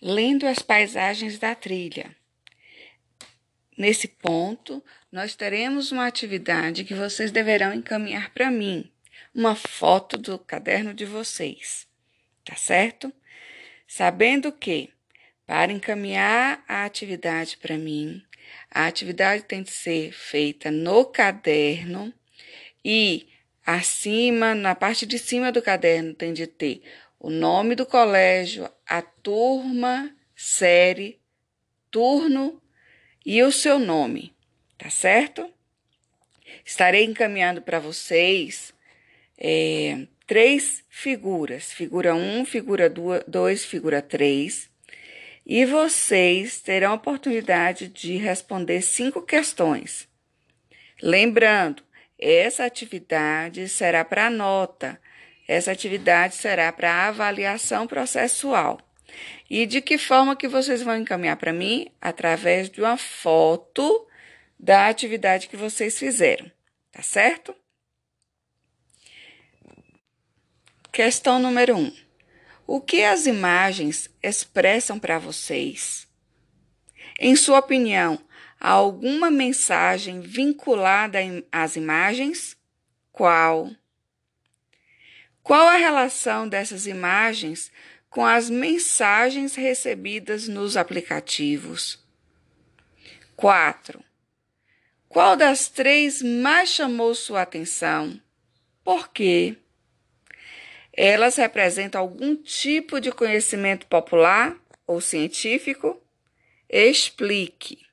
lendo as paisagens da trilha. Nesse ponto, nós teremos uma atividade que vocês deverão encaminhar para mim, uma foto do caderno de vocês, tá certo? Sabendo que, para encaminhar a atividade para mim, a atividade tem de ser feita no caderno e acima, na parte de cima do caderno, tem de ter o nome do colégio, a turma, série, turno e o seu nome, tá certo? Estarei encaminhando para vocês é, três figuras: figura 1, um, figura 2, figura 3. E vocês terão a oportunidade de responder cinco questões. Lembrando, essa atividade será para nota, essa atividade será para avaliação processual. E de que forma que vocês vão encaminhar para mim? Através de uma foto da atividade que vocês fizeram, tá certo? Questão número 1. Um. O que as imagens expressam para vocês? Em sua opinião, há alguma mensagem vinculada às imagens? Qual? Qual a relação dessas imagens com as mensagens recebidas nos aplicativos? 4. Qual das três mais chamou sua atenção? Por quê? Elas representam algum tipo de conhecimento popular ou científico? Explique.